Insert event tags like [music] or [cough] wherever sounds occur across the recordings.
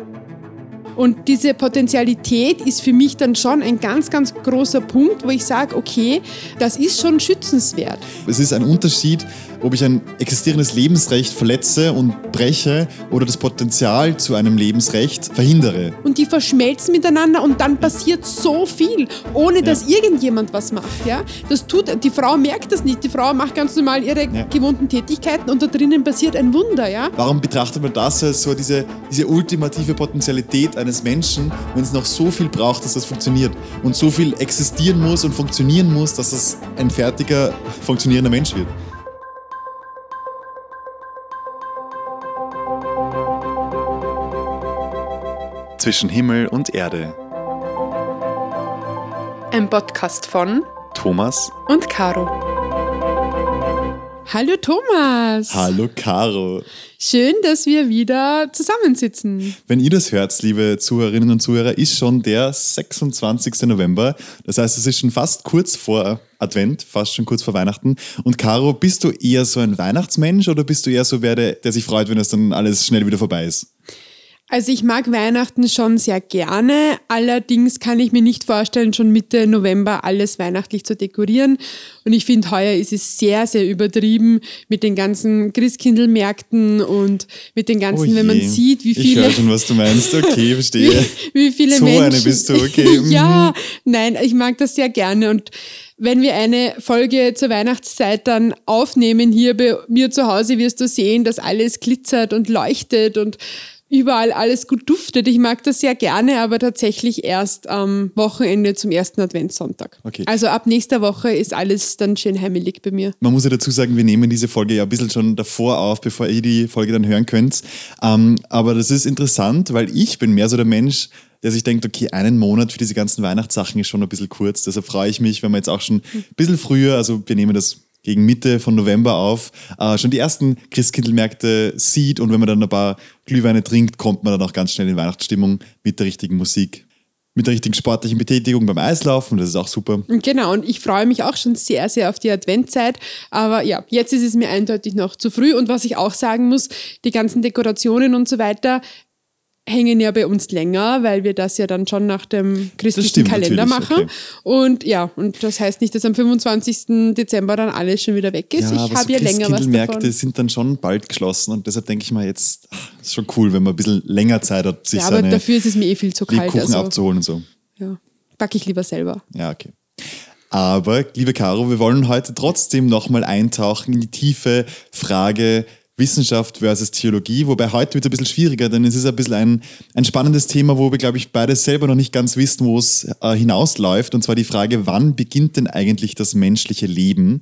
Thank you. Und diese Potentialität ist für mich dann schon ein ganz, ganz großer Punkt, wo ich sage, okay, das ist schon schützenswert. Es ist ein Unterschied, ob ich ein existierendes Lebensrecht verletze und breche oder das Potenzial zu einem Lebensrecht verhindere. Und die verschmelzen miteinander und dann passiert so viel, ohne ja. dass irgendjemand was macht. Ja? Das tut, die Frau merkt das nicht. Die Frau macht ganz normal ihre ja. gewohnten Tätigkeiten und da drinnen passiert ein Wunder. Ja? Warum betrachtet man das als so diese, diese ultimative Potenzialität eines Menschen, wenn es noch so viel braucht, dass das funktioniert und so viel existieren muss und funktionieren muss, dass das ein fertiger, funktionierender Mensch wird? zwischen Himmel und Erde. Ein Podcast von Thomas und Caro. Hallo Thomas. Hallo Caro. Schön, dass wir wieder zusammensitzen. Wenn ihr das hört, liebe Zuhörerinnen und Zuhörer, ist schon der 26. November. Das heißt, es ist schon fast kurz vor Advent, fast schon kurz vor Weihnachten. Und Caro, bist du eher so ein Weihnachtsmensch oder bist du eher so wer, der sich freut, wenn es dann alles schnell wieder vorbei ist? Also ich mag Weihnachten schon sehr gerne, allerdings kann ich mir nicht vorstellen, schon Mitte November alles weihnachtlich zu dekorieren. Und ich finde, heuer ist es sehr, sehr übertrieben mit den ganzen Christkindlmärkten und mit den ganzen, oh wenn man sieht, wie viele... Ich höre schon, was du meinst. Okay, [laughs] verstehe. wie, wie viele so Menschen... eine bist du, okay. [laughs] ja, nein, ich mag das sehr gerne und wenn wir eine Folge zur Weihnachtszeit dann aufnehmen hier bei mir zu Hause, wirst du sehen, dass alles glitzert und leuchtet und überall alles gut duftet. Ich mag das sehr gerne, aber tatsächlich erst am Wochenende zum ersten Adventssonntag. Okay. Also ab nächster Woche ist alles dann schön heimelig bei mir. Man muss ja dazu sagen, wir nehmen diese Folge ja ein bisschen schon davor auf, bevor ihr die Folge dann hören könnt. Ähm, aber das ist interessant, weil ich bin mehr so der Mensch, der sich denkt, okay, einen Monat für diese ganzen Weihnachtssachen ist schon ein bisschen kurz. Deshalb freue ich mich, wenn wir jetzt auch schon ein bisschen früher, also wir nehmen das gegen Mitte von November auf, äh, schon die ersten Christkindlmärkte sieht und wenn man dann ein paar Glühweine trinkt, kommt man dann auch ganz schnell in Weihnachtsstimmung mit der richtigen Musik. Mit der richtigen sportlichen Betätigung beim Eislaufen, das ist auch super. Genau, und ich freue mich auch schon sehr, sehr auf die Adventzeit. Aber ja, jetzt ist es mir eindeutig noch zu früh. Und was ich auch sagen muss, die ganzen Dekorationen und so weiter, hängen ja bei uns länger, weil wir das ja dann schon nach dem christlichen Kalender machen. Okay. Und ja, und das heißt nicht, dass am 25. Dezember dann alles schon wieder weg ist. Ja, ich habe so ja länger was davon. sind dann schon bald geschlossen und deshalb denke ich mal jetzt, ach, ist schon cool, wenn man ein bisschen länger Zeit hat, sich ja, aber dafür ist es mir eh viel zu kalt. Kuchen also, abzuholen und so. Ja, backe ich lieber selber. Ja, okay. Aber, liebe Caro, wir wollen heute trotzdem nochmal eintauchen in die tiefe Frage, Wissenschaft versus Theologie, wobei heute wird es ein bisschen schwieriger, denn es ist ein bisschen ein, ein spannendes Thema, wo wir, glaube ich, beide selber noch nicht ganz wissen, wo es äh, hinausläuft. Und zwar die Frage, wann beginnt denn eigentlich das menschliche Leben?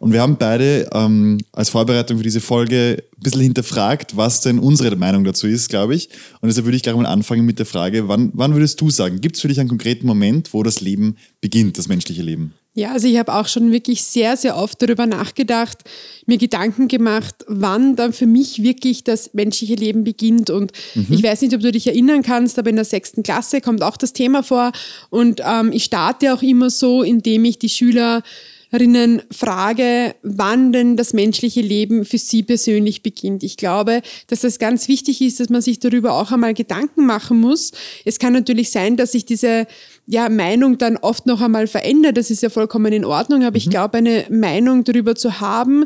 Und wir haben beide ähm, als Vorbereitung für diese Folge ein bisschen hinterfragt, was denn unsere Meinung dazu ist, glaube ich. Und deshalb würde ich gleich mal anfangen mit der Frage, wann, wann würdest du sagen, gibt es für dich einen konkreten Moment, wo das Leben beginnt, das menschliche Leben? Ja, also ich habe auch schon wirklich sehr, sehr oft darüber nachgedacht, mir Gedanken gemacht, wann dann für mich wirklich das menschliche Leben beginnt. Und mhm. ich weiß nicht, ob du dich erinnern kannst, aber in der sechsten Klasse kommt auch das Thema vor. Und ähm, ich starte auch immer so, indem ich die Schüler Hörerinnen frage, wann denn das menschliche Leben für sie persönlich beginnt. Ich glaube, dass das ganz wichtig ist, dass man sich darüber auch einmal Gedanken machen muss. Es kann natürlich sein, dass sich diese ja, Meinung dann oft noch einmal verändert. Das ist ja vollkommen in Ordnung. Aber mhm. ich glaube, eine Meinung darüber zu haben,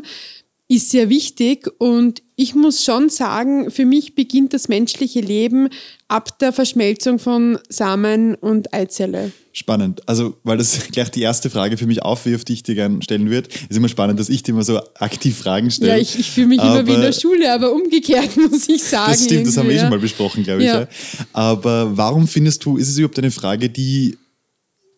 ist sehr wichtig und ich muss schon sagen, für mich beginnt das menschliche Leben ab der Verschmelzung von Samen und Eizelle. Spannend. Also, weil das [laughs] gleich die erste Frage für mich aufwirft, die ich dir gerne stellen würde. Ist immer spannend, dass ich dir immer so aktiv Fragen stelle. Ja, ich, ich fühle mich aber, immer wie in der Schule, aber umgekehrt [laughs] muss ich sagen. Das stimmt, das haben wir eh schon mal besprochen, glaube ich. Ja. Aber warum findest du, ist es überhaupt eine Frage, die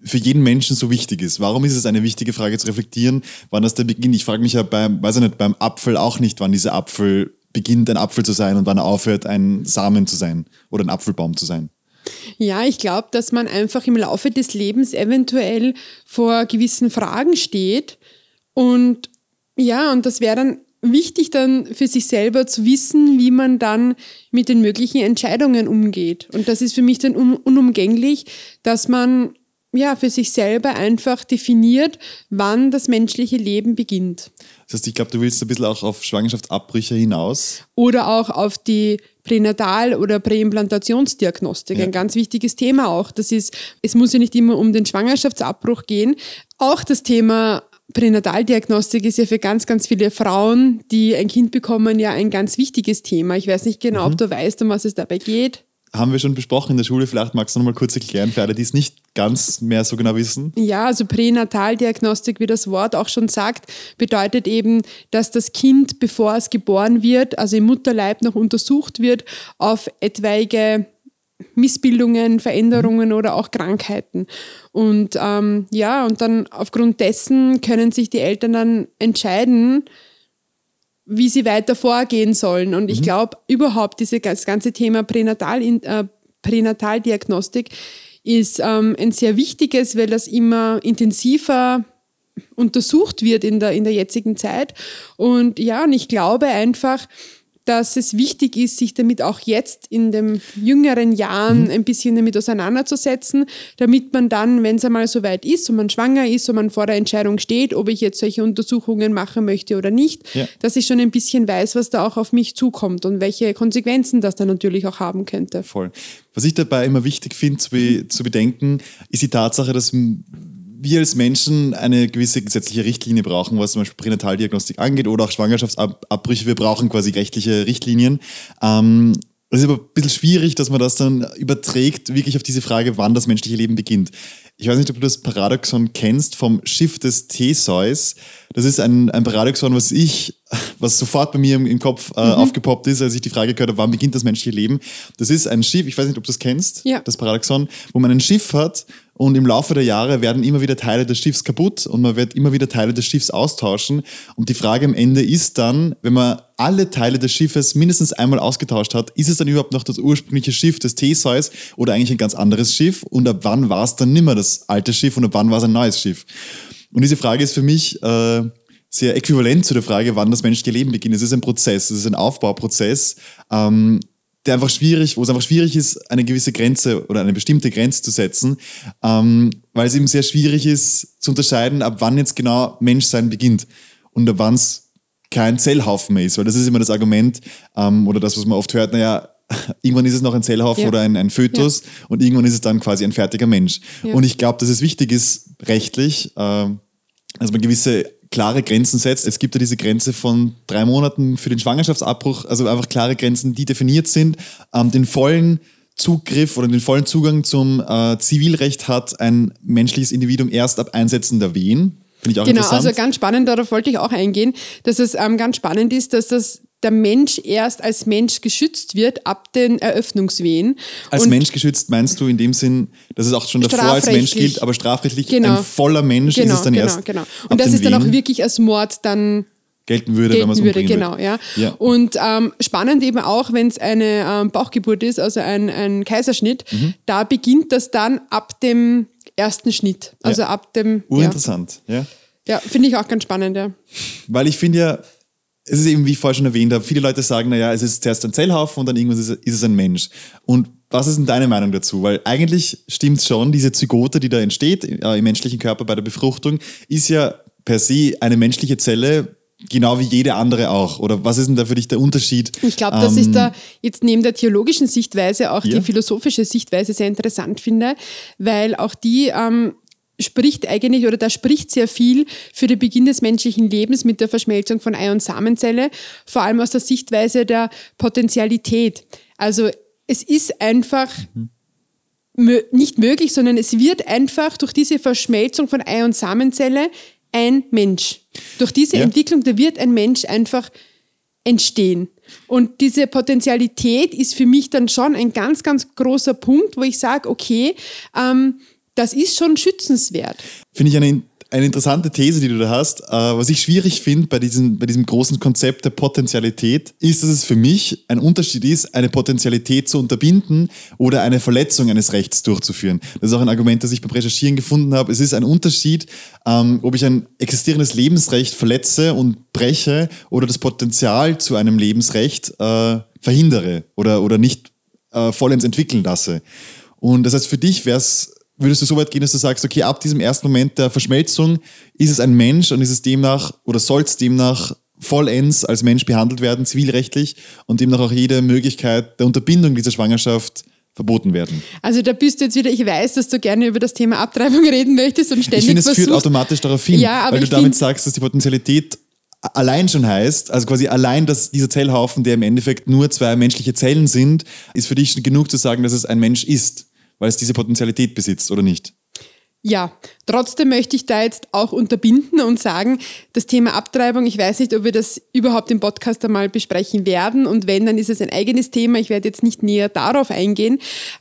für jeden Menschen so wichtig ist. Warum ist es eine wichtige Frage zu reflektieren, wann das der Beginn? Ich frage mich ja beim, weiß ich nicht, beim Apfel auch nicht, wann dieser Apfel beginnt, ein Apfel zu sein und wann er aufhört, ein Samen zu sein oder ein Apfelbaum zu sein. Ja, ich glaube, dass man einfach im Laufe des Lebens eventuell vor gewissen Fragen steht und ja, und das wäre dann wichtig dann für sich selber zu wissen, wie man dann mit den möglichen Entscheidungen umgeht. Und das ist für mich dann unumgänglich, dass man ja, für sich selber einfach definiert, wann das menschliche Leben beginnt. Das heißt, ich glaube, du willst ein bisschen auch auf Schwangerschaftsabbrüche hinaus. Oder auch auf die Pränatal- oder Präimplantationsdiagnostik, ja. ein ganz wichtiges Thema auch. Das ist, es muss ja nicht immer um den Schwangerschaftsabbruch gehen. Auch das Thema Pränataldiagnostik ist ja für ganz, ganz viele Frauen, die ein Kind bekommen, ja ein ganz wichtiges Thema. Ich weiß nicht genau, mhm. ob du weißt, um was es dabei geht haben wir schon besprochen in der Schule. Vielleicht magst du noch mal kurz erklären für alle, die es nicht ganz mehr so genau wissen. Ja, also Pränataldiagnostik, wie das Wort auch schon sagt, bedeutet eben, dass das Kind, bevor es geboren wird, also im Mutterleib noch untersucht wird auf etwaige Missbildungen, Veränderungen oder auch Krankheiten. Und ähm, ja, und dann aufgrund dessen können sich die Eltern dann entscheiden, wie sie weiter vorgehen sollen. Und ich mhm. glaube, überhaupt diese, das ganze Thema Pränatal, äh, Pränataldiagnostik ist ähm, ein sehr wichtiges, weil das immer intensiver untersucht wird in der, in der jetzigen Zeit. Und ja, und ich glaube einfach, dass es wichtig ist, sich damit auch jetzt in den jüngeren Jahren mhm. ein bisschen damit auseinanderzusetzen, damit man dann, wenn es einmal so weit ist und man schwanger ist und man vor der Entscheidung steht, ob ich jetzt solche Untersuchungen machen möchte oder nicht, ja. dass ich schon ein bisschen weiß, was da auch auf mich zukommt und welche Konsequenzen das dann natürlich auch haben könnte. Voll. Was ich dabei immer wichtig finde zu, be zu bedenken, ist die Tatsache, dass wir als Menschen eine gewisse gesetzliche Richtlinie brauchen, was zum Beispiel Pränataldiagnostik angeht oder auch Schwangerschaftsabbrüche. Wir brauchen quasi rechtliche Richtlinien. Ähm, es ist aber ein bisschen schwierig, dass man das dann überträgt, wirklich auf diese Frage, wann das menschliche Leben beginnt. Ich weiß nicht, ob du das Paradoxon kennst vom Schiff des Theseus. Das ist ein, ein Paradoxon, was ich, was sofort bei mir im, im Kopf äh, mhm. aufgepoppt ist, als ich die Frage gehört habe, wann beginnt das menschliche Leben? Das ist ein Schiff, ich weiß nicht, ob du das kennst, ja. das Paradoxon, wo man ein Schiff hat und im Laufe der Jahre werden immer wieder Teile des Schiffs kaputt und man wird immer wieder Teile des Schiffs austauschen. Und die Frage am Ende ist dann, wenn man alle Teile des Schiffes mindestens einmal ausgetauscht hat, ist es dann überhaupt noch das ursprüngliche Schiff des Theseus oder eigentlich ein ganz anderes Schiff? Und ab wann war es dann nimmer das alte Schiff und ab wann war es ein neues Schiff? Und diese Frage ist für mich äh, sehr äquivalent zu der Frage, wann das menschliche Leben beginnt. Es ist ein Prozess, es ist ein Aufbauprozess. Ähm, der einfach schwierig, wo es einfach schwierig ist, eine gewisse Grenze oder eine bestimmte Grenze zu setzen, ähm, weil es eben sehr schwierig ist zu unterscheiden, ab wann jetzt genau Menschsein beginnt und ab wann es kein Zellhaufen mehr ist, weil das ist immer das Argument ähm, oder das, was man oft hört, naja, [laughs] irgendwann ist es noch ein Zellhaufen ja. oder ein, ein Fötus ja. und irgendwann ist es dann quasi ein fertiger Mensch. Ja. Und ich glaube, dass es wichtig ist, rechtlich, äh, dass man gewisse klare Grenzen setzt. Es gibt ja diese Grenze von drei Monaten für den Schwangerschaftsabbruch, also einfach klare Grenzen, die definiert sind. Ähm, den vollen Zugriff oder den vollen Zugang zum äh, Zivilrecht hat ein menschliches Individuum erst ab Einsetzen der Wehen. Finde ich auch genau, interessant. also ganz spannend, darauf wollte ich auch eingehen, dass es ähm, ganz spannend ist, dass das der Mensch erst als Mensch geschützt wird ab den Eröffnungswehen. Als und Mensch geschützt meinst du in dem Sinn, dass es auch schon davor als Mensch gilt, aber strafrechtlich genau. ein voller Mensch genau, ist es dann genau, erst. Genau. Und das ist dann auch wirklich als Mord dann gelten würde, gelten wenn man es umbringen genau, ja. ja. Und ähm, spannend eben auch, wenn es eine ähm, Bauchgeburt ist, also ein, ein Kaiserschnitt, mhm. da beginnt das dann ab dem ersten Schnitt, also ja. ab dem. Urinteressant, ja. Ja, ja finde ich auch ganz spannend, ja. Weil ich finde ja, es ist eben, wie ich vorher schon erwähnt habe, viele Leute sagen, naja, es ist zuerst ein Zellhaufen und dann irgendwann ist, ist es ein Mensch. Und was ist denn deine Meinung dazu? Weil eigentlich stimmt schon, diese Zygote, die da entsteht äh, im menschlichen Körper bei der Befruchtung, ist ja per se eine menschliche Zelle, genau wie jede andere auch. Oder was ist denn da für dich der Unterschied? Ich glaube, dass ähm, ich da jetzt neben der theologischen Sichtweise auch ja. die philosophische Sichtweise sehr interessant finde, weil auch die ähm, spricht eigentlich oder da spricht sehr viel für den Beginn des menschlichen Lebens mit der Verschmelzung von Ei- und Samenzelle, vor allem aus der Sichtweise der Potentialität. Also es ist einfach mhm. nicht möglich, sondern es wird einfach durch diese Verschmelzung von Ei- und Samenzelle ein Mensch. Durch diese ja. Entwicklung, da wird ein Mensch einfach entstehen. Und diese Potentialität ist für mich dann schon ein ganz, ganz großer Punkt, wo ich sage, okay, ähm, das ist schon schützenswert. Finde ich eine, eine interessante These, die du da hast. Äh, was ich schwierig finde bei diesem, bei diesem großen Konzept der Potentialität, ist, dass es für mich ein Unterschied ist, eine Potentialität zu unterbinden oder eine Verletzung eines Rechts durchzuführen. Das ist auch ein Argument, das ich beim Recherchieren gefunden habe. Es ist ein Unterschied, ähm, ob ich ein existierendes Lebensrecht verletze und breche oder das Potenzial zu einem Lebensrecht äh, verhindere oder, oder nicht äh, vollends entwickeln lasse. Und das heißt, für dich wäre es würdest du so weit gehen, dass du sagst, okay, ab diesem ersten Moment der Verschmelzung ist es ein Mensch und ist es demnach oder soll es demnach vollends als Mensch behandelt werden, zivilrechtlich und demnach auch jede Möglichkeit der Unterbindung dieser Schwangerschaft verboten werden. Also da bist du jetzt wieder, ich weiß, dass du gerne über das Thema Abtreibung [laughs] reden möchtest und ständig Ich finde, es versuchst, führt automatisch darauf hin, Ja, aber weil du damit sagst, dass die Potentialität allein schon heißt, also quasi allein, dass dieser Zellhaufen, der im Endeffekt nur zwei menschliche Zellen sind, ist für dich schon genug zu sagen, dass es ein Mensch ist, weil es diese Potentialität besitzt, oder nicht? Ja, trotzdem möchte ich da jetzt auch unterbinden und sagen, das Thema Abtreibung, ich weiß nicht, ob wir das überhaupt im Podcast einmal besprechen werden und wenn, dann ist es ein eigenes Thema. Ich werde jetzt nicht näher darauf eingehen,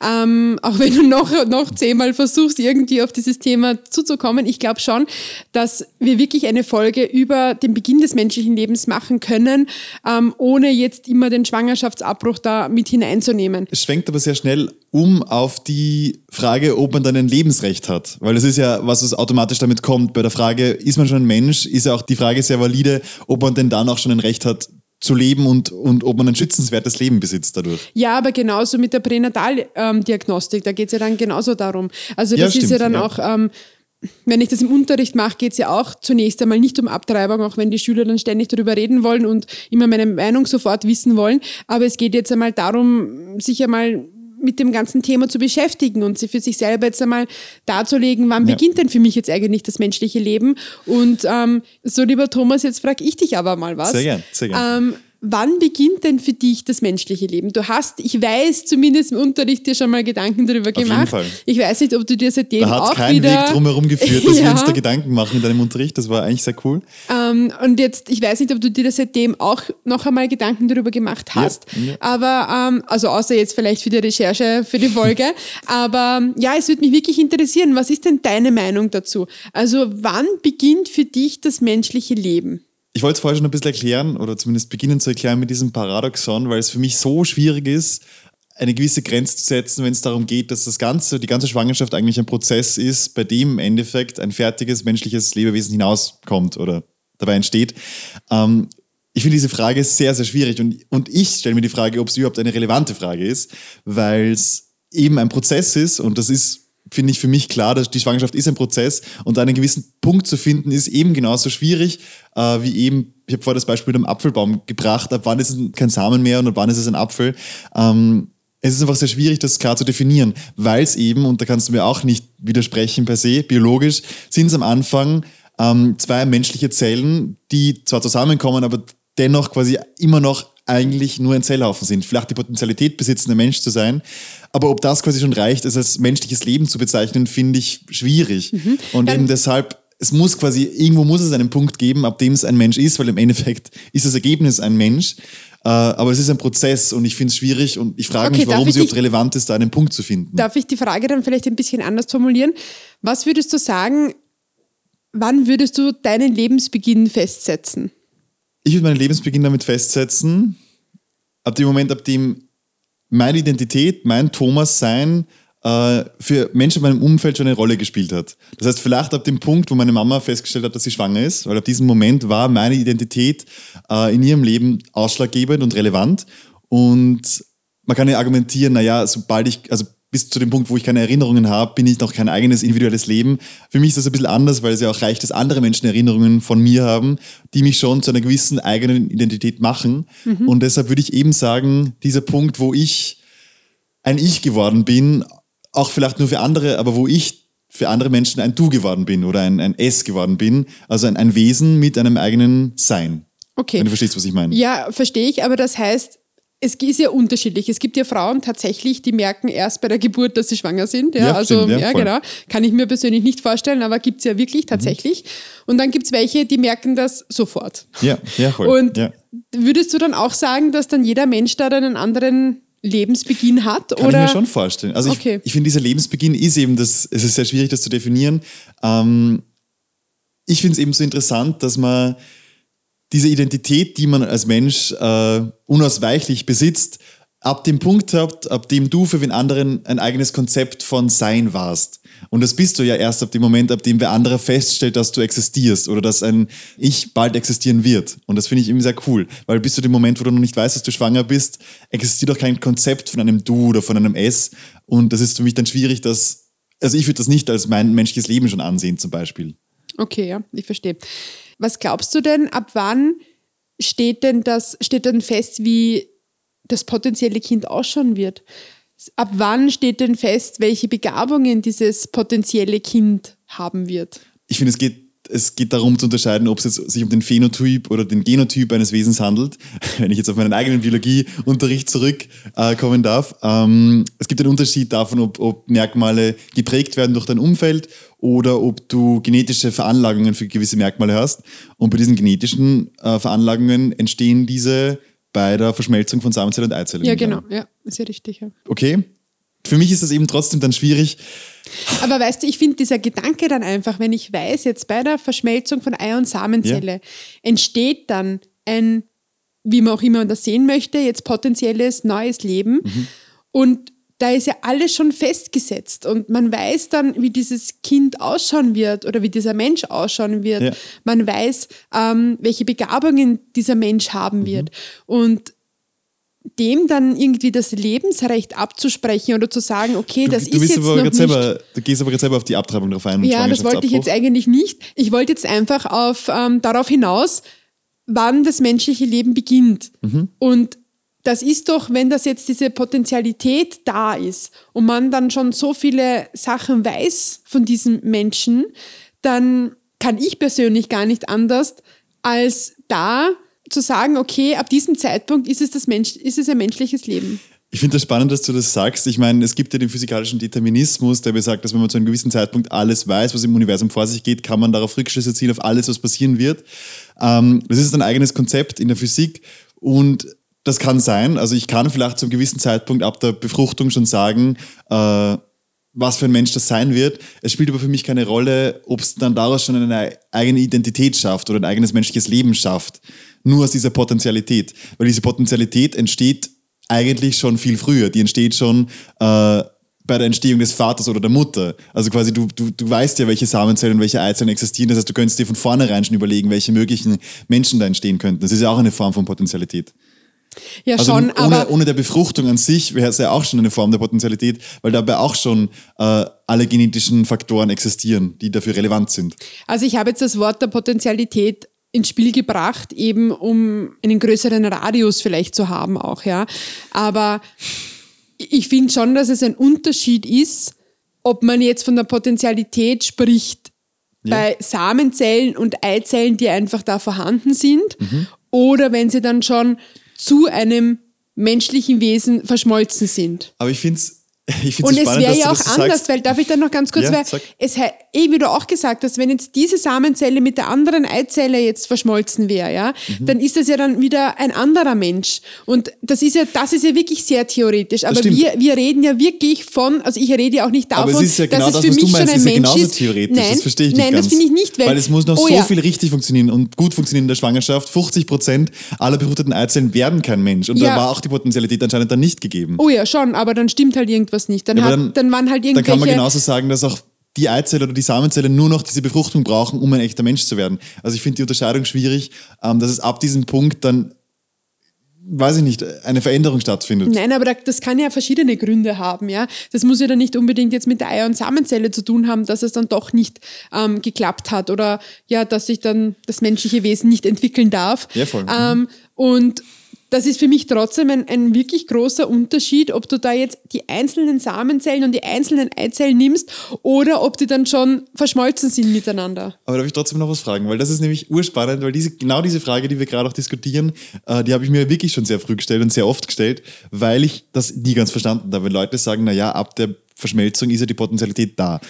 ähm, auch wenn du noch, noch zehnmal versuchst, irgendwie auf dieses Thema zuzukommen. Ich glaube schon, dass wir wirklich eine Folge über den Beginn des menschlichen Lebens machen können, ähm, ohne jetzt immer den Schwangerschaftsabbruch da mit hineinzunehmen. Es schwenkt aber sehr schnell um auf die Frage, ob man dann ein Lebensrecht hat. Weil das ist ja, was es automatisch damit kommt. Bei der Frage, ist man schon ein Mensch, ist ja auch die Frage sehr valide, ob man denn dann auch schon ein Recht hat zu leben und, und ob man ein schützenswertes Leben besitzt dadurch. Ja, aber genauso mit der Pränataldiagnostik, da geht es ja dann genauso darum. Also Ja, das ist stimmt, ja dann ja. auch, ähm, wenn ich das im Unterricht mache, geht es ja auch zunächst einmal nicht um Abtreibung, auch wenn die Schüler dann ständig darüber reden wollen und immer meine Meinung sofort wissen wollen. Aber es geht jetzt einmal darum, sich einmal mit dem ganzen Thema zu beschäftigen und sie für sich selber jetzt einmal darzulegen, wann Ja. beginnt denn für mich jetzt eigentlich das menschliche Leben? Und ähm, so, lieber Thomas, jetzt frage ich dich aber mal was. Sehr gern, sehr gern. Ähm, wann beginnt denn für dich das menschliche Leben? Du hast, ich weiß, zumindest im Unterricht dir schon mal Gedanken darüber jeden gemacht. Fall. Ich weiß nicht, ob du dir seitdem Da hat auch kein wieder Weg drumherum geführt, dass [laughs] wir Ja. uns da Gedanken machen in deinem Unterricht. Das war eigentlich sehr cool. Ähm, und jetzt, ich weiß nicht, ob du dir das seitdem auch noch einmal Gedanken darüber gemacht hast. ja. Aber, ähm, also außer jetzt vielleicht für die Recherche, für die Folge. [laughs] Aber ja, es würde mich wirklich interessieren, was ist denn deine Meinung dazu? Also wann beginnt für dich das menschliche Leben? Ich wollte es vorher schon ein bisschen erklären oder zumindest beginnen zu erklären mit diesem Paradoxon, weil es für mich so schwierig ist, eine gewisse Grenze zu setzen, wenn es darum geht, dass das Ganze, die ganze Schwangerschaft eigentlich ein Prozess ist, bei dem im Endeffekt ein fertiges menschliches Lebewesen hinauskommt oder dabei entsteht. Ähm, ich finde diese Frage sehr, sehr schwierig und, und ich stelle mir die Frage, ob es überhaupt eine relevante Frage ist, weil es eben ein Prozess ist und das ist finde ich für mich klar, dass die Schwangerschaft ist ein Prozess und einen gewissen Punkt zu finden ist eben genauso schwierig äh, wie eben, ich habe vorher das Beispiel mit dem Apfelbaum gebracht, ab wann ist es kein Samen mehr und ab wann ist es ein Apfel. Ähm, es ist einfach sehr schwierig, das klar zu definieren, weil es eben, und da kannst du mir auch nicht widersprechen per se, biologisch, sind es am Anfang ähm, zwei menschliche Zellen, die zwar zusammenkommen, aber dennoch quasi immer noch eigentlich nur ein Zellhaufen sind. Vielleicht die Potenzialität besitzen, ein Mensch zu sein. Aber ob das quasi schon reicht, es als menschliches Leben zu bezeichnen, finde ich schwierig. Und Dann- eben deshalb, es muss quasi, irgendwo muss es einen Punkt geben, ab dem es ein Mensch ist, weil im Endeffekt ist das Ergebnis ein Mensch. Äh, aber es ist ein Prozess und ich finde es schwierig und ich frage Okay, mich, warum es überhaupt dich- relevant ist, da einen Punkt zu finden. Darf ich die Frage dann vielleicht ein bisschen anders formulieren? Was würdest du sagen, wann würdest du deinen Lebensbeginn festsetzen? Ich würde meinen Lebensbeginn damit festsetzen, ab dem Moment, ab dem meine Identität, mein Thomas sein äh, für Menschen in meinem Umfeld schon eine Rolle gespielt hat. Das heißt, vielleicht ab dem Punkt, wo meine Mama festgestellt hat, dass sie schwanger ist, weil ab diesem Moment war meine Identität äh, in ihrem Leben ausschlaggebend und relevant. Und man kann ja argumentieren, naja, sobald ich, also bis zu dem Punkt, wo ich keine Erinnerungen habe, bin ich noch kein eigenes individuelles Leben. Für mich ist das ein bisschen anders, weil es ja auch reicht, dass andere Menschen Erinnerungen von mir haben, die mich schon zu einer gewissen eigenen Identität machen. Und deshalb würde ich eben sagen, dieser Punkt, wo ich ein Ich geworden bin, auch vielleicht nur für andere, aber wo ich für andere Menschen ein Du geworden bin oder ein, ein Es geworden bin, also ein, ein Wesen mit einem eigenen Sein. Okay. Wenn du verstehst, was ich meine. Ja, verstehe ich, aber das heißt, es ist ja unterschiedlich. Es gibt ja Frauen tatsächlich, die merken erst bei der Geburt, dass sie schwanger sind. Ja, Ja, also stimmt, ja, ja, genau. Kann ich mir persönlich nicht vorstellen, aber gibt es ja wirklich tatsächlich. Und dann gibt es welche, die merken das sofort. Ja, ja, voll. Und ja. würdest du dann auch sagen, dass dann jeder Mensch da einen anderen Lebensbeginn hat? Kann oder? ich mir schon vorstellen. Also Okay. ich, ich finde, dieser Lebensbeginn ist eben das, es ist sehr schwierig, das zu definieren. Ähm, ich finde es eben so interessant, dass man diese Identität, die man als Mensch äh, unausweichlich besitzt, ab dem Punkt hat, ab dem du für den anderen ein eigenes Konzept von Sein warst. Und das bist du ja erst ab dem Moment, ab dem wer anderer feststellt, dass du existierst oder dass ein Ich bald existieren wird. Und das finde ich eben sehr cool, weil bis zu dem Moment, wo du noch nicht weißt, dass du schwanger bist, existiert auch kein Konzept von einem Du oder von einem Es. Und das ist für mich dann schwierig, das also ich würde das nicht als mein menschliches Leben schon ansehen, zum Beispiel. Okay, ja, ich verstehe. Was glaubst du denn, ab wann steht denn das, steht denn fest, wie das potenzielle Kind ausschauen wird? Ab wann steht denn fest, welche Begabungen dieses potenzielle Kind haben wird? Ich finde, es geht es geht darum zu unterscheiden, ob es jetzt sich um den Phänotyp oder den Genotyp eines Wesens handelt. [laughs] Wenn ich jetzt auf meinen eigenen Biologieunterricht zurückkommen äh, darf. Ähm, es gibt einen Unterschied davon, ob, ob, Merkmale geprägt werden durch dein Umfeld oder ob du genetische Veranlagungen für gewisse Merkmale hast. Und bei diesen genetischen äh, Veranlagungen entstehen diese bei der Verschmelzung von Samenzelle und Eizelle. Ja, genau. Ja, ist ja richtig. Ja. Okay. Für mich ist das eben trotzdem dann schwierig, aber weißt du, ich finde dieser Gedanke dann einfach, wenn ich weiß, jetzt bei der Verschmelzung von Ei- und Samenzelle ja. entsteht dann ein, wie man auch immer das sehen möchte, jetzt potenzielles neues Leben. Mhm. Und da ist ja alles schon festgesetzt und man weiß dann, wie dieses Kind ausschauen wird oder wie dieser Mensch ausschauen wird. Ja. Man weiß, ähm, welche Begabungen dieser Mensch haben mhm. wird. Und dem dann irgendwie das Lebensrecht abzusprechen oder zu sagen, okay, das du, du ist jetzt noch nicht... Selber, du gehst aber gerade selber auf die Abtreibung drauf ein. Ja, das wollte ich jetzt eigentlich nicht. Ich wollte jetzt einfach auf, ähm, darauf hinaus, wann das menschliche Leben beginnt. Mhm. Und das ist doch, wenn das jetzt diese Potentialität da ist und man dann schon so viele Sachen weiß von diesem Menschen, dann kann ich persönlich gar nicht anders, als da zu sagen, okay, ab diesem Zeitpunkt ist es, das Mensch, ist es ein menschliches Leben. Ich finde das spannend, dass du das sagst. Ich meine, es gibt ja den physikalischen Determinismus, der besagt, dass wenn man zu einem gewissen Zeitpunkt alles weiß, was im Universum vor sich geht, kann man darauf Rückschlüsse ziehen auf alles, was passieren wird. Ähm, das ist ein eigenes Konzept in der Physik und das kann sein. Also ich kann vielleicht zu einem gewissen Zeitpunkt ab der Befruchtung schon sagen, äh, was für ein Mensch das sein wird. Es spielt aber für mich keine Rolle, ob es dann daraus schon eine eigene Identität schafft oder ein eigenes menschliches Leben schafft nur aus dieser Potentialität. Weil diese Potentialität entsteht eigentlich schon viel früher. Die entsteht schon äh, bei der Entstehung des Vaters oder der Mutter. Also quasi du, du, du weißt ja, welche Samenzellen und welche Eizellen existieren. Das heißt, du könntest dir von vornherein schon überlegen, welche möglichen Menschen da entstehen könnten. Das ist ja auch eine Form von Potentialität. Ja, also schon, ohne. Ohne der Befruchtung an sich wäre es ja auch schon eine Form der Potentialität, weil dabei auch schon äh, alle genetischen Faktoren existieren, die dafür relevant sind. Also ich habe jetzt das Wort der Potentialität ins Spiel gebracht, eben um einen größeren Radius vielleicht zu haben auch, ja. Aber ich finde schon, dass es ein Unterschied ist, ob man jetzt von der Potentialität spricht ja. bei Samenzellen und Eizellen, die einfach da vorhanden sind, mhm. oder wenn sie dann schon zu einem menschlichen Wesen verschmolzen sind. Aber ich finde es [laughs] und es wäre ja auch anders, sagst. weil darf ich dann noch ganz kurz, ja, weil sag. es eh, wie du auch gesagt hast, wenn jetzt diese Samenzelle mit der anderen Eizelle jetzt verschmolzen wäre, ja, mhm. dann ist das ja dann wieder ein anderer Mensch. Und das ist ja, das ist ja wirklich sehr theoretisch. Aber wir, wir reden ja wirklich von, also ich rede ja auch nicht davon, Aber es ist ja genau dass das, es für mich meinst, schon ein Mensch ist. Theoretisch. Nein, das verstehe ich nicht nein, ganz. das finde ich nicht, weil, weil es muss noch oh, so ja. viel richtig funktionieren und gut funktionieren in der Schwangerschaft. 50 Prozent aller befruchteten Eizellen werden kein Mensch. Und ja. da war auch die Potenzialität anscheinend dann nicht gegeben. Oh ja, schon, aber dann stimmt halt irgendwas irgendwas nicht. Dann, ja, hat, dann, dann waren halt irgendwelche... Dann kann man genauso sagen, dass auch die Eizelle oder die Samenzelle nur noch diese Befruchtung brauchen, um ein echter Mensch zu werden. Also ich finde die Unterscheidung schwierig, ähm, dass es ab diesem Punkt dann weiß ich nicht, eine Veränderung stattfindet. Nein, aber das kann ja verschiedene Gründe haben, ja. Das muss ja dann nicht unbedingt jetzt mit der Eier- und Samenzelle zu tun haben, dass es dann doch nicht ähm, geklappt hat oder ja, dass sich dann das menschliche Wesen nicht entwickeln darf. Ja, voll. Ähm, und das ist für mich trotzdem ein, ein wirklich großer Unterschied, ob du da jetzt die einzelnen Samenzellen und die einzelnen Eizellen nimmst oder ob die dann schon verschmolzen sind miteinander. Aber darf ich trotzdem noch was fragen? Weil das ist nämlich urspannend, weil diese, genau diese Frage, die wir gerade auch diskutieren, äh, die habe ich mir wirklich schon sehr früh gestellt und sehr oft gestellt, weil ich das nie ganz verstanden habe. Wenn Leute sagen, naja, ab der Verschmelzung ist ja die Potenzialität da.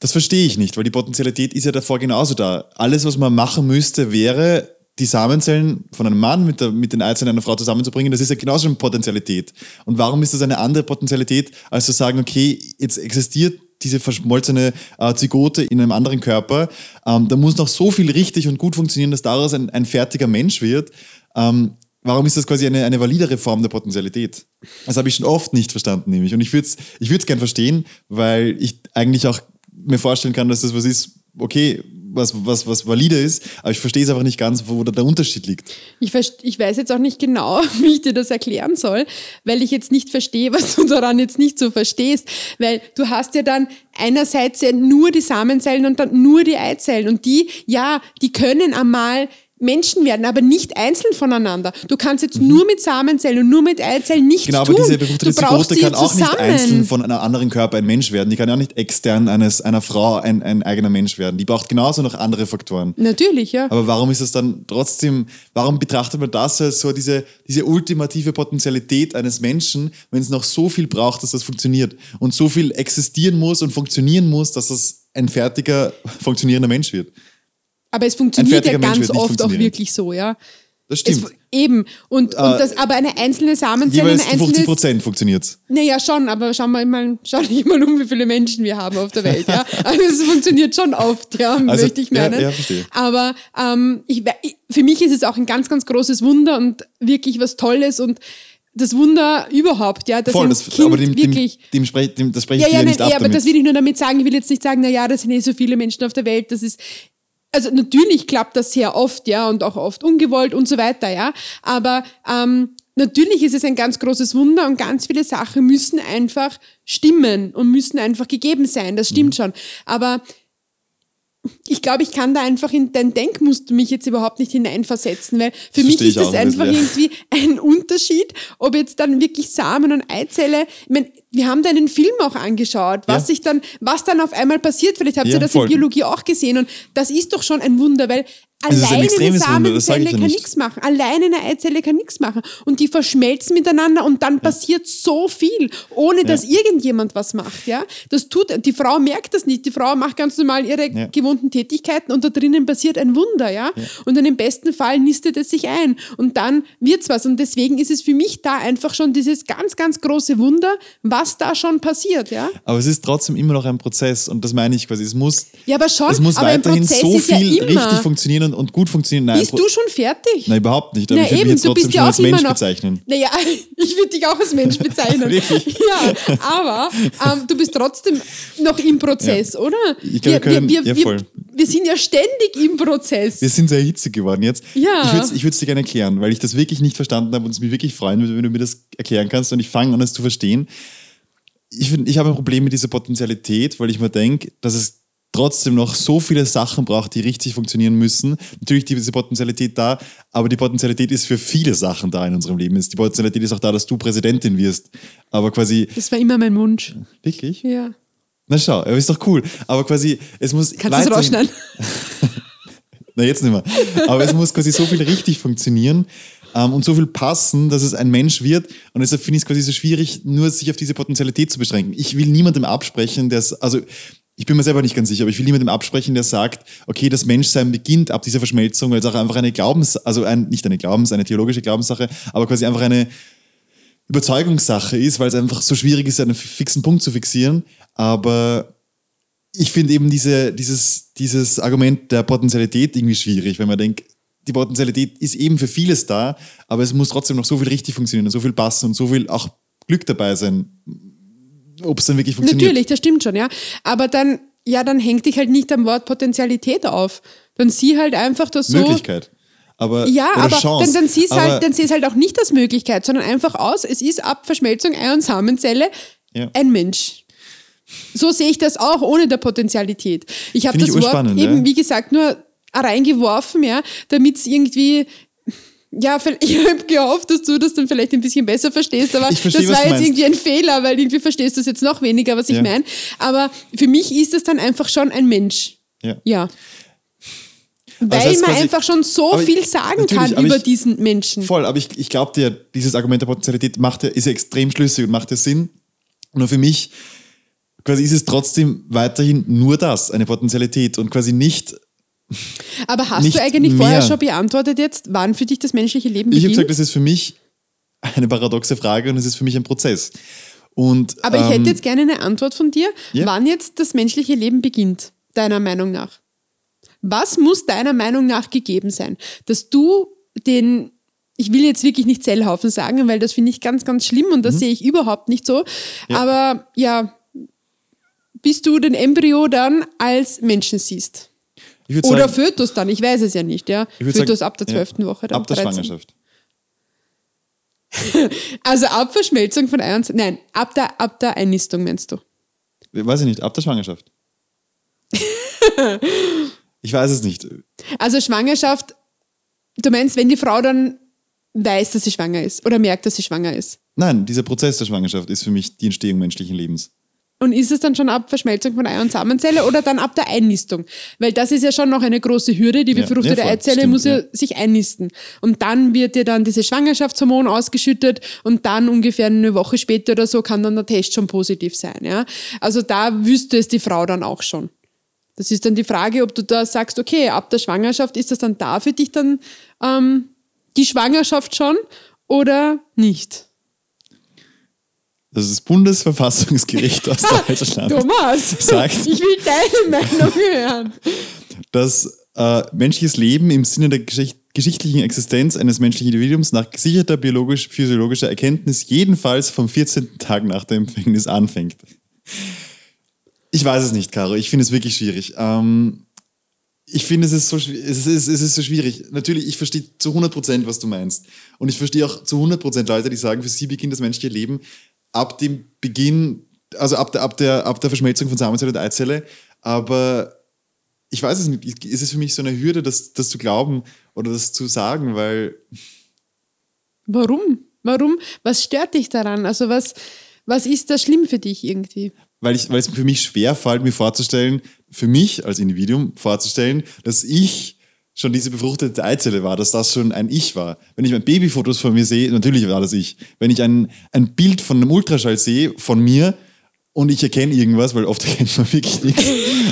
Das verstehe ich nicht, weil die Potenzialität ist ja davor genauso da. Alles, was man machen müsste, wäre die Samenzellen von einem Mann mit, der, mit den Eizellen einer Frau zusammenzubringen, das ist ja genauso eine Potentialität. Und warum ist das eine andere Potentialität, als zu sagen, okay, jetzt existiert diese verschmolzene äh, Zygote in einem anderen Körper. Ähm, da muss noch so viel richtig und gut funktionieren, dass daraus ein, ein fertiger Mensch wird. Ähm, warum ist das quasi eine, eine validere Form der Potentialität? Das habe ich schon oft nicht verstanden, nämlich. Und ich würde es ich gern verstehen, weil ich eigentlich auch mir vorstellen kann, dass das was ist, okay, was, was, was valide ist, aber ich verstehe es einfach nicht ganz, wo da der Unterschied liegt. Ich, ich weiß jetzt auch nicht genau, [laughs] wie ich dir das erklären soll, weil ich jetzt nicht verstehe, was du daran jetzt nicht so verstehst, weil du hast ja dann einerseits ja nur die Samenzellen und dann nur die Eizellen und die, ja, die können einmal Menschen werden, aber nicht einzeln voneinander. Du kannst jetzt mhm. nur mit Samenzellen und nur mit Eizellen nichts genau, tun. Genau, aber diese befruchtete Zygote kann auch zusammen. nicht einzeln von einem anderen Körper ein Mensch werden. Die kann ja auch nicht extern eines, einer Frau ein, ein eigener Mensch werden. Die braucht genauso noch andere Faktoren. Natürlich, ja. Aber warum ist es dann trotzdem, warum betrachtet man das als so diese, diese ultimative Potenzialität eines Menschen, wenn es noch so viel braucht, dass das funktioniert und so viel existieren muss und funktionieren muss, dass das ein fertiger, [laughs] funktionierender Mensch wird? Aber es funktioniert ja ganz oft auch wirklich so, ja. Das stimmt. Es, eben. Und, und äh, das, aber eine einzelne Samenzelle, eine einzelne. 50 Prozent funktioniert es. Naja, schon, aber schauen wir mal, schau dich mal um, wie viele Menschen wir haben auf der Welt, ja. [laughs] Also es funktioniert schon oft, ja, also, möchte ich meinen. Ja, ja, verstehe. Aber ähm, ich, für mich ist es auch ein ganz, ganz großes Wunder und wirklich was Tolles und das Wunder überhaupt, ja. Das Voll, das, kind aber dem, wirklich, dem, dem, sprech, dem, das spreche ich ja, ja, nicht nein, ab aber das will ich nur damit sagen. Ich will jetzt nicht sagen, na ja, das sind eh so viele Menschen auf der Welt, das ist also natürlich klappt das sehr oft, ja, und auch oft ungewollt und so weiter, ja. Aber ähm, natürlich ist es ein ganz großes Wunder und ganz viele Sachen müssen einfach stimmen und müssen einfach gegeben sein. Das stimmt mhm. schon. Aber ich glaube, ich kann da einfach in dein Denkmuster mich jetzt überhaupt nicht hineinversetzen, weil für das mich ist das einfach ein irgendwie ein Unterschied, ob jetzt dann wirklich Samen und Eizelle, ich meine, wir haben da einen Film auch angeschaut, was ja. sich dann, was dann auf einmal passiert. Vielleicht habt ihr das voll. in Biologie auch gesehen und das ist doch schon ein Wunder, weil Alleine eine Samenzelle kann nichts machen. Alleine eine Eizelle kann nichts machen. Und die verschmelzen miteinander und dann ja. passiert so viel, ohne dass ja. irgendjemand was macht. Ja, das tut, die Frau merkt das nicht. Die Frau macht ganz normal ihre ja. gewohnten Tätigkeiten und da drinnen passiert ein Wunder. Ja, und dann im besten Fall nistet es sich ein und dann wird's was. Und deswegen ist es für mich da einfach schon dieses ganz, ganz große Wunder, was da schon passiert. Ja, aber es ist trotzdem immer noch ein Prozess und das meine ich quasi. Es muss, ja, aber schon, es muss weiterhin so viel richtig funktionieren können und gut funktionieren. Nein, Bist du schon fertig? Nein, überhaupt nicht. Aber Na, ich würde mich jetzt trotzdem schon als Mensch noch, bezeichnen. [laughs] Naja, [laughs] ich würde dich auch als Mensch [laughs] bezeichnen. ja, aber ähm, du bist trotzdem noch im Prozess, ja. oder? Ich glaube, wir, wir, wir, ja, voll. wir, sind ja ständig im Prozess. Wir sind sehr hitzig geworden jetzt. Ja. Ich würde es dir gerne erklären, weil ich das wirklich nicht verstanden habe und es mich wirklich freuen würde, wenn du mir das erklären kannst und ich fange an, es zu verstehen. Ich, ich habe ein Problem mit dieser Potentialität, weil ich mir denke, dass es trotzdem noch so viele Sachen braucht, die richtig funktionieren müssen. Natürlich diese Potenzialität da, aber die Potenzialität ist für viele Sachen da in unserem Leben. Die Potenzialität ist auch da, dass du Präsidentin wirst. Aber quasi. Das war immer mein Wunsch. Wirklich? Ja. Na schau, ist doch cool. Aber quasi, es muss. Kannst du es rausschneiden? [laughs] Na, jetzt nicht mehr. Aber es muss quasi so viel richtig funktionieren ähm, und so viel passen, dass es ein Mensch wird. Und deshalb finde ich es quasi so schwierig, nur sich auf diese Potenzialität zu beschränken. Ich will niemandem absprechen, der es, also ich bin mir selber nicht ganz sicher, aber ich will niemandem absprechen, der sagt, okay, das Menschsein beginnt ab dieser Verschmelzung, es auch einfach eine Glaubens-, also ein, nicht eine Glaubens-, eine theologische Glaubenssache, aber quasi einfach eine Überzeugungssache ist, weil es einfach so schwierig ist, einen fixen Punkt zu fixieren. Aber ich finde eben diese, dieses, dieses Argument der Potenzialität irgendwie schwierig, wenn man denkt, die Potenzialität ist eben für vieles da, aber es muss trotzdem noch so viel richtig funktionieren so viel passen und so viel auch Glück dabei sein, ob es dann wirklich funktioniert. Natürlich, das stimmt schon, ja. Aber dann, ja, dann hängt dich halt nicht am Wort Potentialität auf. Dann sieh halt einfach das so. Möglichkeit. Aber, ja, aber Chance. dann, dann siehst halt, dann siehst halt auch nicht als Möglichkeit, sondern einfach aus, es ist ab Verschmelzung Ei- und Samenzelle ja. ein Mensch. So sehe ich das auch ohne der Potentialität. Ich habe das Wort spannend, eben, ja? wie gesagt, nur reingeworfen, ja, damit es irgendwie ja, [laughs] ich habe gehofft, dass du das dann vielleicht ein bisschen besser verstehst, aber versteh, das war jetzt irgendwie ein Fehler, weil irgendwie verstehst du es jetzt noch weniger, was ich ja. meine. Aber für mich ist es dann einfach schon ein Mensch. Ja. ja. Weil das heißt man einfach schon so viel sagen kann über ich, diesen Menschen. Voll, aber ich, ich glaube dir, dieses Argument der Potenzialität macht ja, ist ja extrem schlüssig und macht ja Sinn. Nur für mich quasi ist es trotzdem weiterhin nur das, eine Potentialität und quasi nicht aber hast du eigentlich mehr. vorher schon beantwortet jetzt, wann für dich das menschliche Leben beginnt? Ich habe gesagt, das ist für mich eine paradoxe Frage und es ist für mich ein Prozess. Und, Aber ich hätte ähm, jetzt gerne eine Antwort von dir, yeah. wann jetzt das menschliche Leben beginnt, deiner Meinung nach. Was muss deiner Meinung nach gegeben sein, dass du den, ich will jetzt wirklich nicht Zellhaufen sagen, weil das finde ich ganz, ganz schlimm und das mhm. sehe ich überhaupt nicht so. Ja. Aber ja, bis du den Embryo dann als Menschen siehst. Oder sagen, Fötus dann, ich weiß es ja nicht, ja. Fötus sagen, ab der ja, 12. Woche. Dann Ab der 13. Schwangerschaft. [laughs] Also ab Verschmelzung von Ei und Nein, ab der, ab der Einnistung meinst du. Weiß ich nicht, ab der Schwangerschaft. [laughs] ich weiß es nicht. Also Schwangerschaft, du meinst, wenn die Frau dann weiß, dass sie schwanger ist oder merkt, dass sie schwanger ist. Nein, dieser Prozess der Schwangerschaft ist für mich die Entstehung menschlichen Lebens. Und ist es dann schon ab Verschmelzung von Ei- und Samenzelle oder dann ab der Einnistung? Weil das ist ja schon noch eine große Hürde. Die Ja, befruchtete ja, voll, Eizelle stimmt, muss ja, ja. sich einnisten. Und dann wird dir dann dieses Schwangerschaftshormon ausgeschüttet und dann ungefähr eine Woche später oder so kann dann der Test schon positiv sein. Ja? Also da wüsste es die Frau dann auch schon. Das ist dann die Frage, ob du da sagst, okay, ab der Schwangerschaft ist das dann da für dich dann ähm, die Schwangerschaft schon oder nicht? Das ist das Bundesverfassungsgericht aus Deutschland. [laughs] Thomas, Sagt- ich will deine Meinung hören. dass äh, menschliches Leben im Sinne der Geschicht geschichtlichen Existenz eines menschlichen Individuums nach gesicherter biologisch-physiologischer Erkenntnis jedenfalls vom 14. Tag nach der Empfängnis anfängt. Ich weiß es nicht, Caro. Ich finde es wirklich schwierig. Ähm, ich finde, es ist, so, es, ist, es ist so schwierig. Natürlich, ich verstehe zu 100 Prozent, was du meinst. Und ich verstehe auch zu 100 Prozent Leute, die sagen, für sie beginnt das menschliche Leben ab dem Beginn, also ab der, ab der, ab der Verschmelzung von Samenzelle und Eizelle. Aber ich weiß es nicht, ist es für mich so eine Hürde, das, das zu glauben oder das zu sagen, weil Warum? Warum? Was stört dich daran? Also was, was ist da schlimm für dich irgendwie? weil, ich, weil es für mich schwer fällt, mir vorzustellen, für mich als Individuum vorzustellen, dass ich schon diese befruchtete Eizelle war, dass das schon ein Ich war. Wenn ich mein Babyfotos von mir sehe, natürlich war das ich. Wenn ich ein, ein Bild von einem Ultraschall sehe, von mir, und ich erkenne irgendwas, weil oft [laughs] erkennt man wirklich nichts,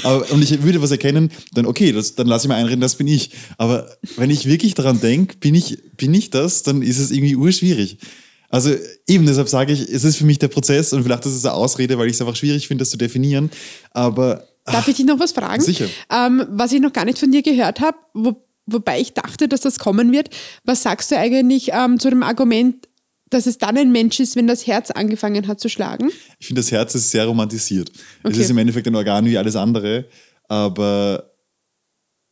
aber, und ich würde was erkennen, dann okay, das, dann lasse ich mir einreden, das bin ich. Aber wenn ich wirklich daran denke, bin ich, bin ich das, dann ist es irgendwie urschwierig. Also eben, deshalb sage ich, es ist für mich der Prozess und vielleicht ist es eine Ausrede, weil ich es einfach schwierig finde, das zu definieren. Aber Darf ich dich noch was fragen? Sicher. Ähm, was ich noch gar nicht von dir gehört habe, wo, wobei ich dachte, dass das kommen wird. Was sagst du eigentlich ähm, zu dem Argument, dass es dann ein Mensch ist, wenn das Herz angefangen hat zu schlagen? ich finde, das Herz ist sehr romantisiert. Es Okay. ist im Endeffekt ein Organ wie alles andere, aber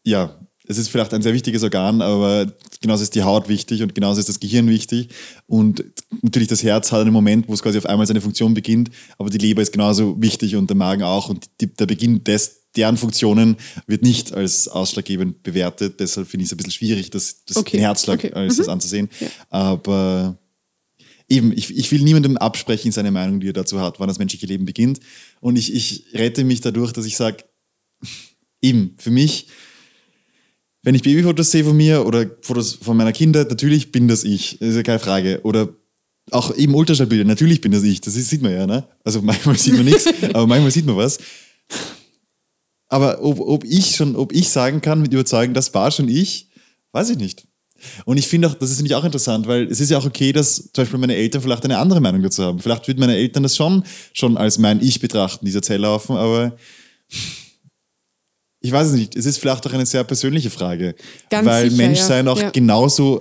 ja, es ist vielleicht ein sehr wichtiges Organ, aber genauso ist die Haut wichtig und genauso ist das Gehirn wichtig. Und natürlich das Herz hat einen Moment, wo es quasi auf einmal seine Funktion beginnt, aber die Leber ist genauso wichtig und der Magen auch. Und die, der Beginn des, deren Funktionen wird nicht als ausschlaggebend bewertet. Deshalb finde ich es ein bisschen schwierig, das, das Okay, den Herzschlag okay. als Mhm. das anzusehen. Aber eben, ich, ich will niemandem absprechen seine Meinung, die er dazu hat, wann das menschliche Leben beginnt. Und ich, ich rette mich dadurch, dass ich sage, [laughs] eben, für mich, wenn ich Babyfotos sehe von mir oder Fotos von meiner Kinder, natürlich bin das ich. Das ist ja keine Frage. Oder auch eben Ultraschallbilder, natürlich bin das ich. Das sieht man ja, ne? Also [laughs] manchmal sieht man nichts, aber manchmal sieht man was. Aber ob, ob ich schon, ob ich sagen kann mit Überzeugung, das war schon ich, weiß ich nicht. Und ich finde auch, das ist nämlich auch interessant, weil es ist ja auch okay, dass zum Beispiel meine Eltern vielleicht eine andere Meinung dazu haben. Vielleicht würden meine Eltern das schon, schon als mein Ich betrachten, dieser Zelllaufen, aber ich weiß es nicht. Es ist vielleicht auch eine sehr persönliche Frage. Ganz weil sicher, Menschsein ja. auch Ja. genauso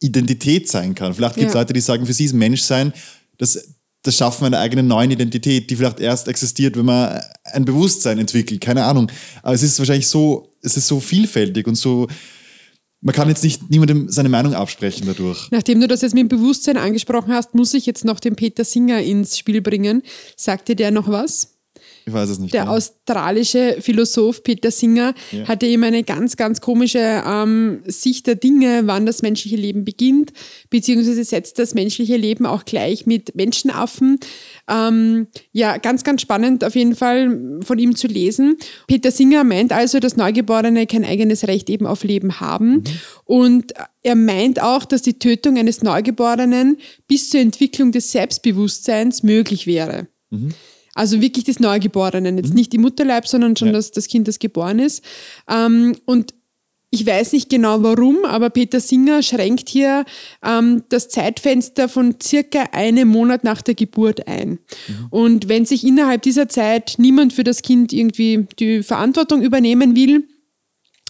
Identität sein kann. Vielleicht gibt es Ja. Leute, die sagen, für sie ist Menschsein das, das Schaffen einer eigenen neuen Identität, die vielleicht erst existiert, wenn man ein Bewusstsein entwickelt. Keine Ahnung. Aber es ist wahrscheinlich so, es ist so vielfältig und so, man kann jetzt nicht niemandem seine Meinung absprechen dadurch. Nachdem du das jetzt mit dem Bewusstsein angesprochen hast, muss ich jetzt noch den Peter Singer ins Spiel bringen. Sagt dir der noch was? Ich weiß es nicht. Der mehr. australische Philosoph Peter Singer Ja. hatte eben eine ganz, ganz komische ähm, Sicht der Dinge, wann das menschliche Leben beginnt, beziehungsweise setzt das menschliche Leben auch gleich mit Menschenaffen. Ähm, ja, ganz, ganz spannend auf jeden Fall von ihm zu lesen. Peter Singer meint also, dass Neugeborene kein eigenes Recht eben auf Leben haben. Und er meint auch, dass die Tötung eines Neugeborenen bis zur Entwicklung des Selbstbewusstseins möglich wäre. Also wirklich des Neugeborenen, jetzt nicht im Mutterleib, sondern schon Ja. das, das Kind, das geboren ist. Ähm, und ich weiß nicht genau warum, aber Peter Singer schränkt hier ähm, das Zeitfenster von circa einem Monat nach der Geburt ein. Und wenn sich innerhalb dieser Zeit niemand für das Kind irgendwie die Verantwortung übernehmen will,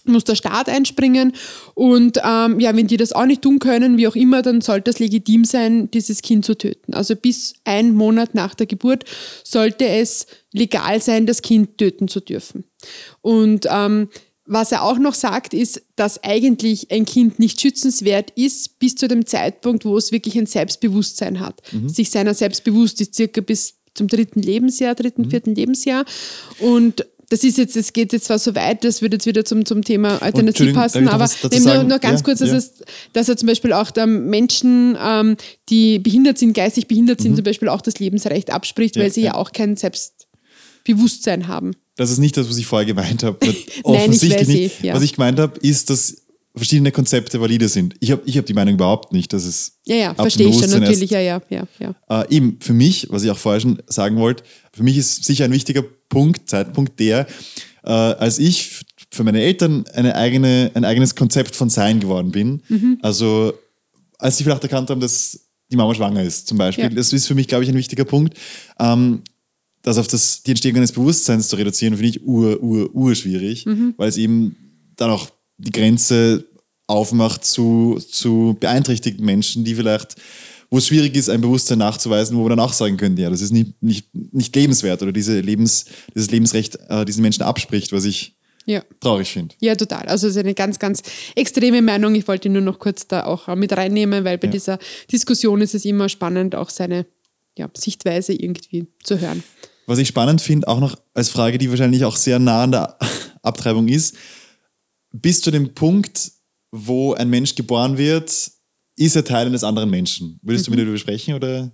muss der Staat einspringen. Und ähm, ja, wenn die das auch nicht tun können, wie auch immer, dann sollte es legitim sein, dieses Kind zu töten. Also bis ein Monat nach der Geburt sollte es legal sein, das Kind töten zu dürfen. Und ähm, Was er auch noch sagt, ist, dass eigentlich ein Kind nicht schützenswert ist bis zu dem Zeitpunkt, wo es wirklich ein Selbstbewusstsein hat. Mhm. Sich seiner selbst bewusst ist, circa bis zum dritten Lebensjahr, dritten, Mhm. vierten Lebensjahr. Und das ist jetzt, es geht jetzt zwar so weit, das würde jetzt wieder zum, zum Thema darf passen, ich noch aber nur, nur ganz Ja, kurz, dass, ja. es, dass er zum Beispiel auch Menschen, ähm, die behindert sind, geistig behindert sind, zum Beispiel auch das Lebensrecht abspricht, Mhm. Ja, weil sie ja. auch kein Selbstbewusstsein haben. Das ist nicht das, was ich vorher gemeint habe. [laughs] ich Offensichtlich weiß nicht. eh. Was ich gemeint habe, ist, dass verschiedene Konzepte valide sind. Ich habe ich hab die Meinung überhaupt nicht, dass es Ja, ja, verstehe ich schon natürlich, ja, ja, ja, ja. Äh, eben, für mich, was ich auch vorher schon sagen wollte, für mich ist sicher ein wichtiger Punkt, Zeitpunkt der, äh, als ich für meine Eltern eine eigene, ein eigenes Konzept von Sein geworden bin. Mhm. Also, als sie vielleicht erkannt haben, dass die Mama schwanger ist, zum Beispiel. Ja. Das ist für mich, glaube ich, ein wichtiger Punkt. Ähm, das auf das, die Entstehung eines Bewusstseins zu reduzieren, finde ich ur, ur, ur schwierig, Mhm. weil es eben dann auch die Grenze aufmacht zu, zu beeinträchtigten Menschen, die vielleicht, wo es schwierig ist, ein Bewusstsein nachzuweisen, wo man dann auch sagen könnte, ja, das ist nicht, nicht, nicht lebenswert oder diese Lebens, dieses Lebensrecht äh, diesen Menschen abspricht, was ich ja. traurig finde. Ja, total. Also es ist eine ganz, ganz extreme Meinung. Ich wollte nur noch kurz da auch äh, mit reinnehmen, weil bei Ja. dieser Diskussion ist es immer spannend, auch seine ja, Sichtweise irgendwie zu hören. Was ich spannend finde, auch noch als Frage, die wahrscheinlich auch sehr nah an der [laughs] Abtreibung ist, bis zu dem Punkt, wo ein Mensch geboren wird, ist er Teil eines anderen Menschen. Würdest du mit darüber sprechen oder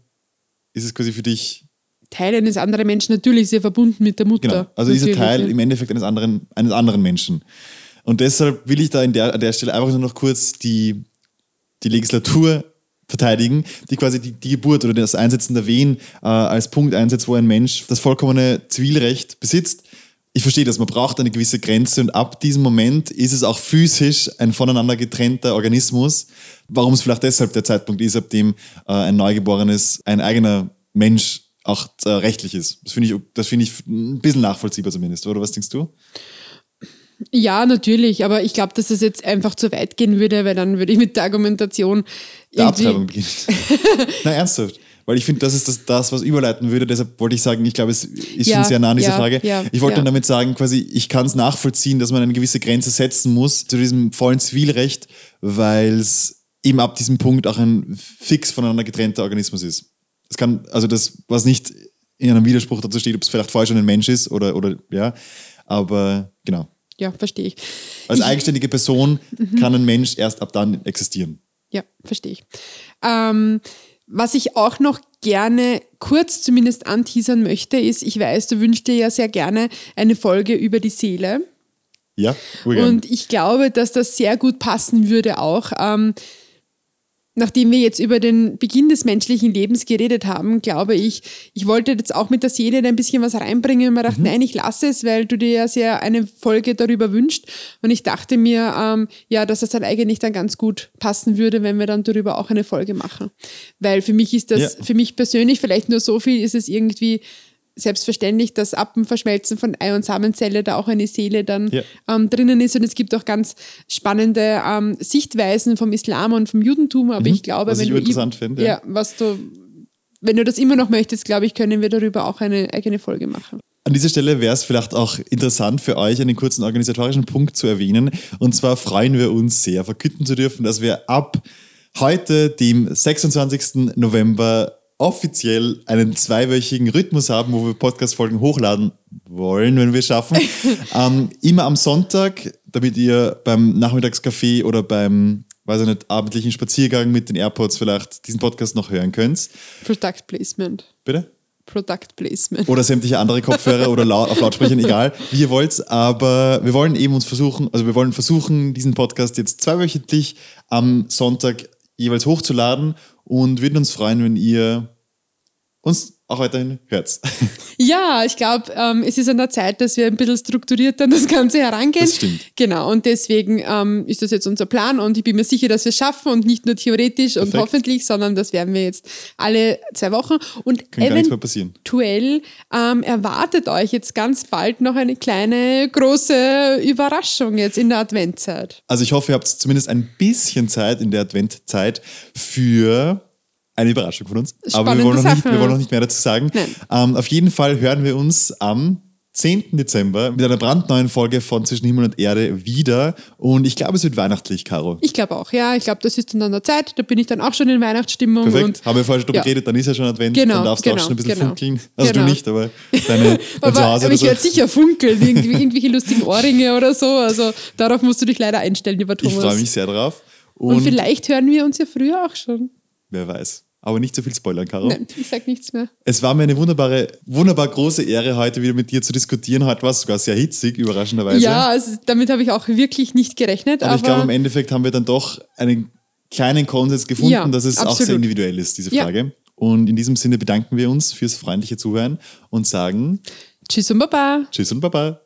ist es quasi für dich, Teil eines anderen Menschen, natürlich ist er verbunden mit der Mutter. genau, also ist er Teil im Endeffekt eines anderen, eines anderen Menschen. Und deshalb will ich da in der, an der Stelle einfach nur noch kurz die, die Legislatur verteidigen, die quasi die, die Geburt oder das Einsetzen der Wehen äh, als Punkt einsetzt, wo ein Mensch das vollkommene Zivilrecht besitzt. Ich verstehe das, man braucht eine gewisse Grenze und ab diesem Moment ist es auch physisch ein voneinander getrennter Organismus, warum es vielleicht deshalb der Zeitpunkt ist, ab dem äh, ein Neugeborenes, ein eigener Mensch auch äh, rechtlich ist. Das finde ich, das finde ich ein bisschen nachvollziehbar zumindest, oder was denkst du? Ja, natürlich, aber ich glaube, dass das jetzt einfach zu weit gehen würde, weil dann würde ich mit der Argumentation Der Abtreibung beginnt. [laughs] Na, ernsthaft. Weil ich finde, das ist das, das, was überleiten würde. Deshalb wollte ich sagen, ich glaube, es ist Ja, schon sehr nah an dieser ja, Frage. ja, ich wollte ja. damit sagen, quasi, ich kann es nachvollziehen, dass man eine gewisse Grenze setzen muss zu diesem vollen Zivilrecht, weil es eben ab diesem Punkt auch ein fix voneinander getrennter Organismus ist. Es kann, also das, was nicht in einem Widerspruch dazu steht, ob es vielleicht vorher schon ein Mensch ist oder, oder ja, aber genau. Ja, verstehe ich. Als Ich- eigenständige Person kann ein Mensch erst ab dann existieren. Ja, verstehe ich. Ähm, was ich auch noch gerne kurz zumindest anteasern möchte, ist, ich weiß, du wünschst dir ja sehr gerne eine Folge über die Seele. Ja. Und ich glaube, dass das sehr gut passen würde auch. Ähm, nachdem wir jetzt über den Beginn des menschlichen Lebens geredet haben, glaube ich, ich wollte jetzt auch mit der Seele ein bisschen was reinbringen und mir dachte, nein, ich lasse es, weil du dir ja sehr eine Folge darüber wünscht. Und ich dachte mir, ähm, ja, dass es dann eigentlich dann ganz gut passen würde, wenn wir dann darüber auch eine Folge machen. Weil für mich ist das, Ja. für mich persönlich vielleicht nur so viel, ist es irgendwie selbstverständlich, dass ab dem Verschmelzen von Ei- und Samenzelle da auch eine Seele dann Ja. ähm, drinnen ist. Und es gibt auch ganz spannende ähm, Sichtweisen vom Islam und vom Judentum. Aber ich glaube, Mhm. was wenn ich du interessant finde, ja, was du, wenn du das immer noch möchtest, glaube ich, können wir darüber auch eine eigene Folge machen. An dieser Stelle wäre es vielleicht auch interessant für euch, einen kurzen organisatorischen Punkt zu erwähnen. Und zwar freuen wir uns sehr, verkünden zu dürfen, dass wir ab heute, dem 26. November, offiziell einen zweiwöchigen Rhythmus haben, wo wir Podcast-Folgen hochladen wollen, wenn wir es schaffen. [laughs] ähm, immer am Sonntag, damit ihr beim Nachmittagskaffee oder beim, weiß ich nicht, abendlichen Spaziergang mit den AirPods vielleicht diesen Podcast noch hören könnt. Product Placement. Bitte? Product Placement. oder sämtliche andere Kopfhörer oder lau auf Lautsprechern, [laughs] egal, wie ihr wollt. Aber wir wollen eben uns versuchen, also wir wollen versuchen, diesen Podcast jetzt zweiwöchentlich am Sonntag jeweils hochzuladen und würden uns freuen, wenn ihr uns auch weiterhin hört. [laughs] Ja, ich glaube, ähm, es ist an der Zeit, dass wir ein bisschen strukturiert an das Ganze herangehen. Das stimmt. Genau, und deswegen ähm, ist das jetzt unser Plan und ich bin mir sicher, dass wir es schaffen und nicht nur theoretisch und Perfekt. hoffentlich, sondern das werden wir jetzt alle zwei Wochen. Und Kann gar nichts mehr passieren. eventuell ähm, erwartet euch jetzt ganz bald noch eine kleine, große Überraschung jetzt in der Adventzeit. Also ich hoffe, ihr habt zumindest ein bisschen Zeit in der Adventzeit für eine Überraschung von uns. Aber wir Spannende wollen, noch nicht, wir wollen noch nicht mehr dazu sagen. Ähm, auf jeden Fall hören wir uns am 10. Dezember mit einer brandneuen Folge von Zwischen Himmel und Erde wieder. Und ich glaube, es wird weihnachtlich, Caro. Ich glaube auch, ja. Ich glaube, das ist dann an der Zeit. Da bin ich dann auch schon in Weihnachtsstimmung. Perfekt. Haben wir vorher schon drüber ja. geredet, dann ist ja schon Advent. Genau, dann darfst du auch genau, schon ein bisschen genau. funkeln. Also Genau. du nicht, aber deine, dein [laughs] aber, Zuhause aber oder ich so. werde sicher funkeln, irgendwie, irgendwelche lustigen Ohrringe oder so. Also darauf musst du dich leider einstellen, lieber Ich Thomas. freue mich sehr drauf. Und, Und, vielleicht hören wir uns ja früher auch schon. Wer weiß. Aber nicht so viel spoilern, Caro. Nein, ich sag nichts mehr. Es war mir eine wunderbare, wunderbar große Ehre, heute wieder mit dir zu diskutieren. Heute war es sogar sehr hitzig, überraschenderweise. Ja, also damit habe ich auch wirklich nicht gerechnet. aber, Aber, ich glaube, im Endeffekt haben wir dann doch einen kleinen Konsens gefunden, Ja, dass es auch absolut. sehr individuell ist, diese Ja. Frage. Und in diesem Sinne bedanken wir uns fürs freundliche Zuhören und sagen Tschüss und Baba. Tschüss und Baba.